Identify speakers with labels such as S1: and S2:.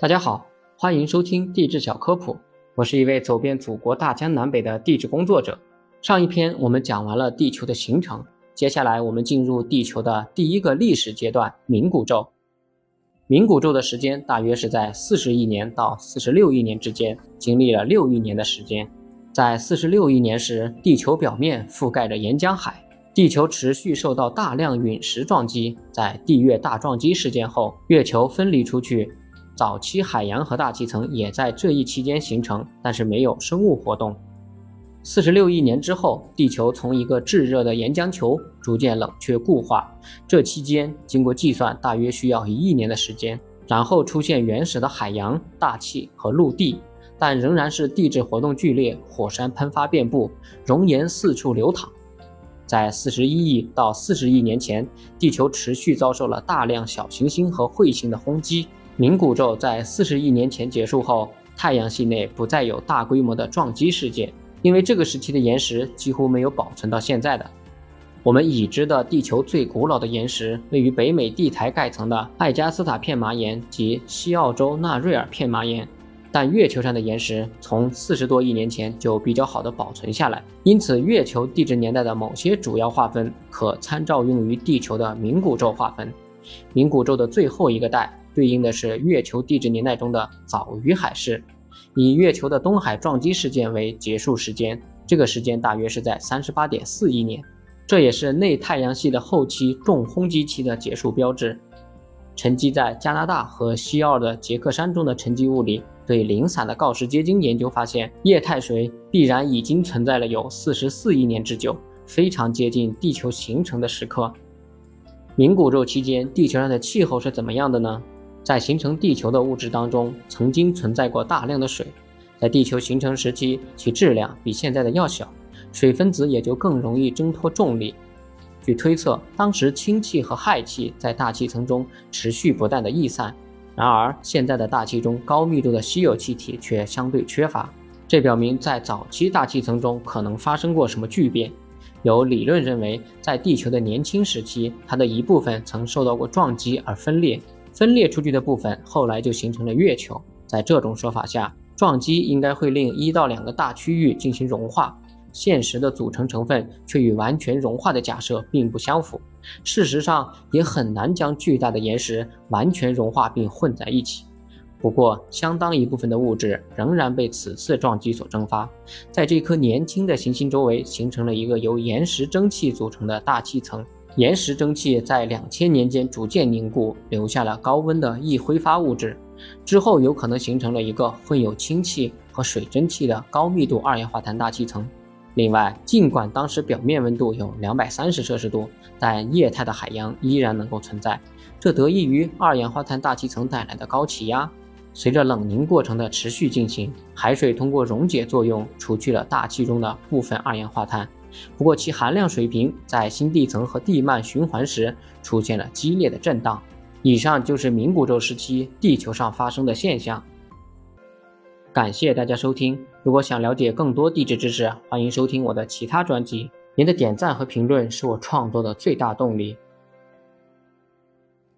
S1: 大家好，欢迎收听地质小科普。我是一位走遍祖国大江南北的地质工作者。上一篇我们讲完了地球的形成，接下来我们进入地球的第一个历史阶段——冥古宙。冥古宙的时间大约是在四十亿年到四十六亿年之间，经历了六亿年的时间。在四十六亿年时，地球表面覆盖着岩浆海，地球持续受到大量陨石撞击。在地月大撞击事件后，月球分离出去。早期海洋和大气层也在这一期间形成，但是没有生物活动。四十六亿年之后，地球从一个炙热的岩浆球逐渐冷却固化，这期间经过计算，大约需要一亿年的时间。然后出现原始的海洋、大气和陆地，但仍然是地质活动剧烈，火山喷发遍布，熔岩四处流淌。在四十一亿到四十亿年前，地球持续遭受了大量小行星和彗星的轰击。冥古宙在四十亿年前结束后，太阳系内不再有大规模的撞击事件，因为这个时期的岩石几乎没有保存到现在的。我们已知的地球最古老的岩石位于北美地台盖层的艾加斯塔片麻岩及西澳洲纳瑞尔片麻岩，但月球上的岩石从四十多亿年前就比较好的保存下来，因此月球地质年代的某些主要划分可参照用于地球的冥古宙划分。冥古宙的最后一个代。对应的是月球地质年代中的早于海氏，以月球的东海撞击事件为结束时间，这个时间大约是在三十八点四亿年，这也是内太阳系的后期重轰击期的结束标志。沉积在加拿大和西澳的杰克山中的沉积物里，对零散的锆石结晶研究发现，液态水必然已经存在了有四十四亿年之久，非常接近地球形成的时刻。冥古宙期间，地球上的气候是怎么样的呢？在形成地球的物质当中，曾经存在过大量的水。在地球形成时期，其质量比现在的要小，水分子也就更容易挣脱重力。据推测，当时氢气和氦气在大气层中持续不断的逸散。然而，现在的大气中高密度的稀有气体却相对缺乏，这表明在早期大气层中可能发生过什么巨变。有理论认为，在地球的年轻时期，它的一部分曾受到过撞击而分裂。分裂出去的部分后来就形成了月球。在这种说法下，撞击应该会令一到两个大区域进行融化。现实的组成成分却与完全融化的假设并不相符。事实上，也很难将巨大的岩石完全融化并混在一起。不过，相当一部分的物质仍然被此次撞击所蒸发，在这颗年轻的行星周围形成了一个由岩石蒸汽组成的大气层。岩石蒸汽在两千年间逐渐凝固，留下了高温的易挥发物质，之后有可能形成了一个混有氢气和水蒸气的高密度二氧化碳大气层。另外，尽管当时表面温度有两百三十摄氏度，但液态的海洋依然能够存在，这得益于二氧化碳大气层带来的高气压。随着冷凝过程的持续进行，海水通过溶解作用除去了大气中的部分二氧化碳。不过，其含量水平在新地层和地幔循环时出现了激烈的震荡。以上就是冥古宙时期地球上发生的现象。感谢大家收听。如果想了解更多地质知识，欢迎收听我的其他专辑。您的点赞和评论是我创作的最大动力。